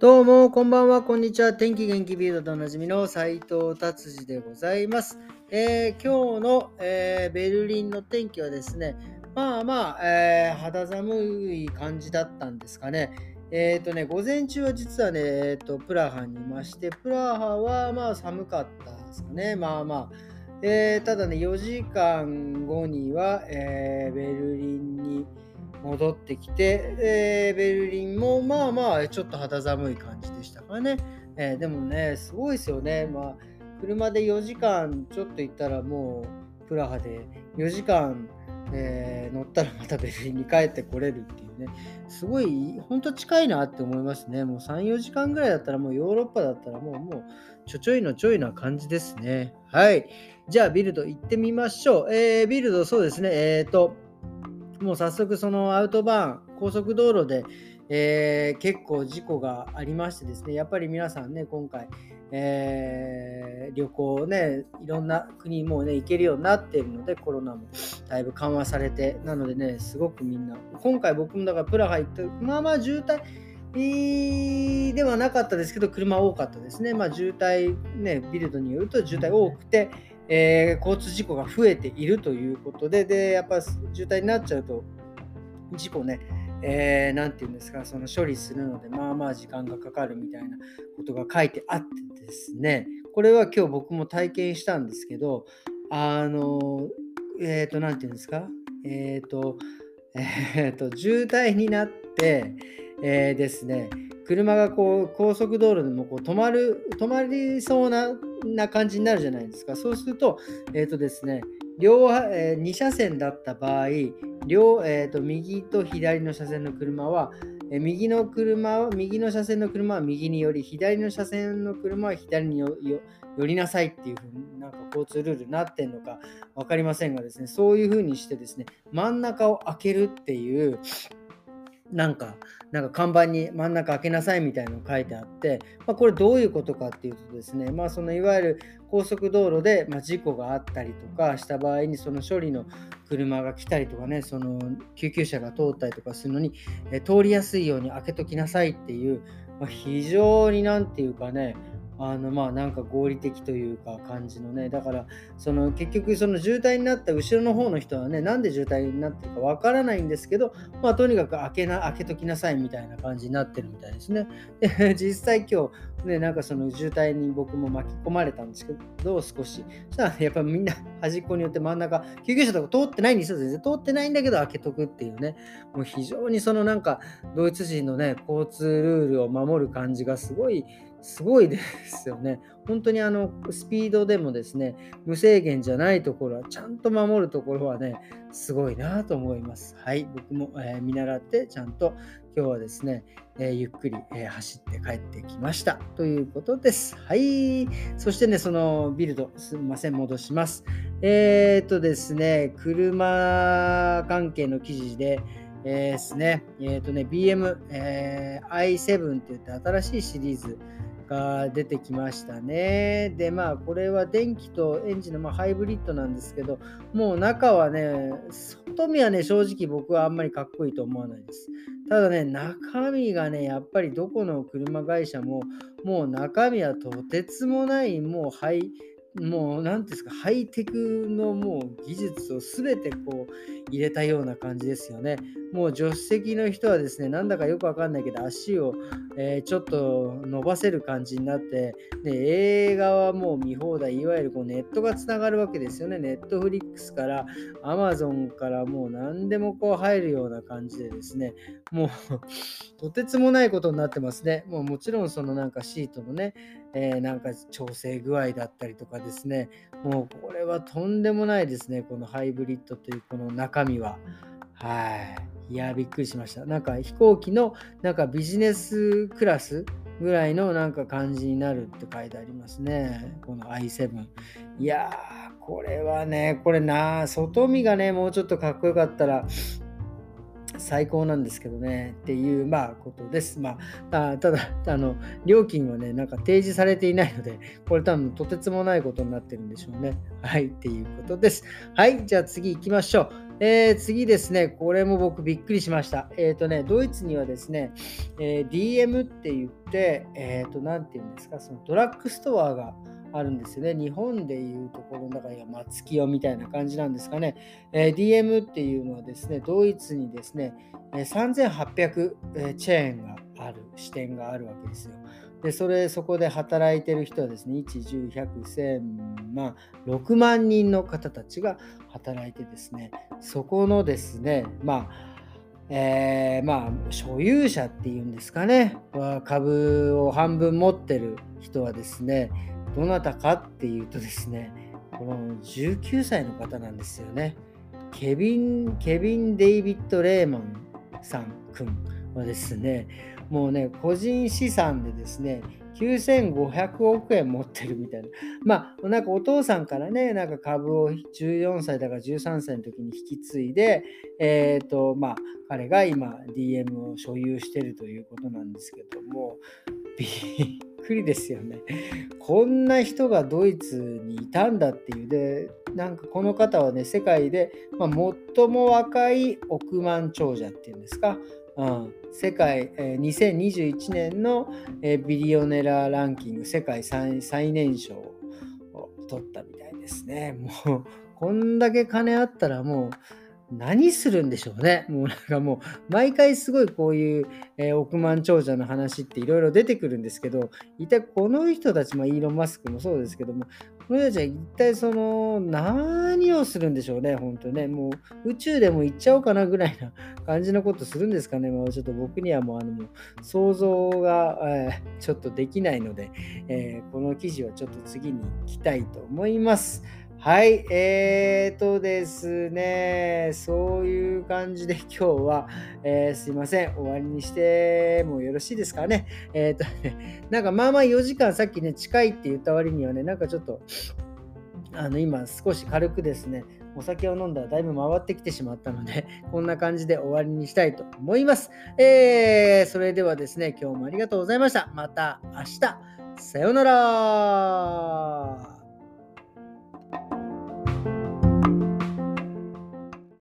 どうも、こんばんは、こんにちは。天気元気ビルドでおなじみの斉藤達治でございます。えー今日の、えーベルリンの天気はですね、まあまあ、えー肌寒い感じだったんですかね。えっ、とね、午前中は実はね、えーと、プラハにいまして、プラハはまあ寒かったですかね。まあまあ。えーただね、4時間後には、えベルリンに戻ってきて、えーベルリンもまあまあちょっと肌寒い感じでしたからね、えーでもねすごいですよね。まあ車で4時間ちょっと行ったらもうプラハで4時間、えー乗ったらまたベルリンに帰ってこれるっていうね。すごい本当近いなって思いますね。もう34時間ぐらいだったらもうヨーロッパだったらもうもうちょちょいのちょいな感じですね。はい。じゃあビルド行ってみましょう、えービルドそうですね。えっ、ともう早速そのアウトバーン高速道路で、えー結構事故がありましてですねやっぱり皆さんね今回、えー旅行ねいろんな国もね行けるようになっているのでコロナもだいぶ緩和されてなのでねすごくみんな今回僕もだからプラハ行ってまあまあ渋滞ではなかったですけど車多かったですね。まあ渋滞ねビルドによると渋滞多くてえー交通事故が増えているということで、で、やっぱ渋滞になっちゃうと、事故ね、えーなんていうんですか、その処理するので、まあまあ時間がかかるみたいなことが書いてあってですね、これは今日僕も体験したんですけど、あの、えっ、と、なんていうんですか、えっ、と、えっ、と、渋滞になって、えーですね、車がこう高速道路でもこう止まる止まりそうな感じになるじゃないですか。そうすると、えっ、とですね、両、え2車線だった場合、両、えーと右と左の車線の車は、えー右の車は右の車線の車は右に寄り、左の車線の車は左によよ寄りなさいっていうふうになんか交通ルールになってんのか分かりませんがですね、そういうふうにしてですね、真ん中を開けるっていう、なんか、なんか看板に真ん中開けなさいみたいなの書いてあって、まあ、これどういうことかっていうとですね、まあ、そのいわゆる高速道路で、ま、事故があったりとかした場合にその処理の車が来たりとかねその救急車が通ったりとかするのにえ通りやすいように開けときなさいっていう、まあ、非常に何て言うかねあのまあなんか合理的というか感じのねだからその結局その渋滞になった後ろの方の人はねなんで渋滞になってるかわからないんですけどまあとにかく開けな開けときなさいみたいな感じになってるみたいですね。で実際今日ねなんかその渋滞に僕も巻き込まれたんですけど少しそしたらやっぱみんな端っこによって真ん中救急車とか通ってないんですよ全然通ってないんだけど開けとくっていうねもう非常にそのなんかドイツ人のね交通ルールを守る感じがすごいすごいですよね。本当にあのスピードでもですね、無制限じゃないところはちゃんと守るところはね、すごいなと思います。はい、僕も、えー見習ってちゃんと今日はですね、えーゆっくり、えー走って帰ってきました。ということです。はい。そしてね、そのビルド、すみません、戻します。え、っとですね、車関係の記事で、えーですね、えーっとね、BM、えー i7 って言って新しいシリーズが出てきましたね。で、まあ、これは電気とエンジンの、まあ、ハイブリッドなんですけど、もう中はね、外見はね、正直僕はあんまりかっこいいと思わないです。ただね、中身がね、やっぱりどこの車会社も、もう中身はとてつもない、もうハイ、もう何ていうんですか、ハイテクのもう技術を全てこう入れたような感じですよね。もう助手席の人はですね、なんだかよくわかんないけど、足を、えーちょっと伸ばせる感じになって、で映画はもう見放題、いわゆるこうネットがつながるわけですよね。ネットフリックスから、アマゾンからもう何でもこう入るような感じでですね、もうとてつもないことになってますね。もうもちろんそのなんかシートのね、えーなんか調整具合だったりとかですね、もうこれはとんでもないですね、このハイブリッドというこの中身は。はい。いや、びっくりしました。なんか飛行機のなんかビジネスクラスぐらいのなんか感じになるって書いてありますね。この i7。いやー、これはね、これな、外見がね、もうちょっとかっこよかったら、最高なんですけどねっていうまあことです。まあ、ただあの料金はねなんか提示されていないのでこれ多分とてつもないことになってるんでしょうね。はいっていうことです。はいじゃあ次行きましょう。えー、次ですね、これも僕びっくりしました。えっ、ー、とね、ドイツにはですね、えー、DM って言って、えっ、と、なんて言うんですか、そのドラッグストアがあるんですよね。日本でいうところの中には松清みたいな感じなんですかね。え、DM っていうのはですね、ドイツにですね、3800、チェーンがある、支店があるわけですよ。で、それ、そこで働いてる人はですね、1、10、100、1000、まあ、6万人の方たちが働いてですね、そこのですね、まあ、えー、まあ、所有者っていうんですかね、株を半分持ってる人はですね、どなたかっていうとですね、この19歳の方なんですよね。ケビン、ケビン・デイビッド・レーマンさんくんはですね、もうね、個人資産でですね、9500億円持ってるみたいな。まあ、なんかお父さんからね、なんか株を14歳だから13歳の時に引き継いで、えっ、ー、と、まあ、彼が今 DM を所有してるということなんですけども、びくりですよね。こんな人がドイツにいたんだっていう。で、なんかこの方はね、世界で、まあ、最も若い億万長者っていうんですか、うん、世界、えー、2021年の、えー、ビリオネラーランキング世界最年少を取ったみたいですね。もうこんだけ金あったらもう何するんでしょうね。もうなんかもう毎回すごいこういう、えー、億万長者の話っていろいろ出てくるんですけど、一体この人たち、まあ、イーロン・マスクもそうですけども、この人たちは一体その何をするんでしょうね、本当ね。もう宇宙でも行っちゃおうかなぐらいな 感じのことするんですかね。もうちょっと僕にはもうあの想像が、えー、ちょっとできないので、えー、この記事はちょっと次に行きたいと思います。はい、えーとですね、そういう感じで今日は、えー、すいません、終わりにしてもよろしいですかね。えーとね、なんかまあまあ4時間さっきね、近いって言った割にはね、なんかちょっと、あの今少し軽くですね、お酒を飲んだらだいぶ回ってきてしまったので、こんな感じで終わりにしたいと思います。えー、それではですね、今日もありがとうございました。また明日、さようなら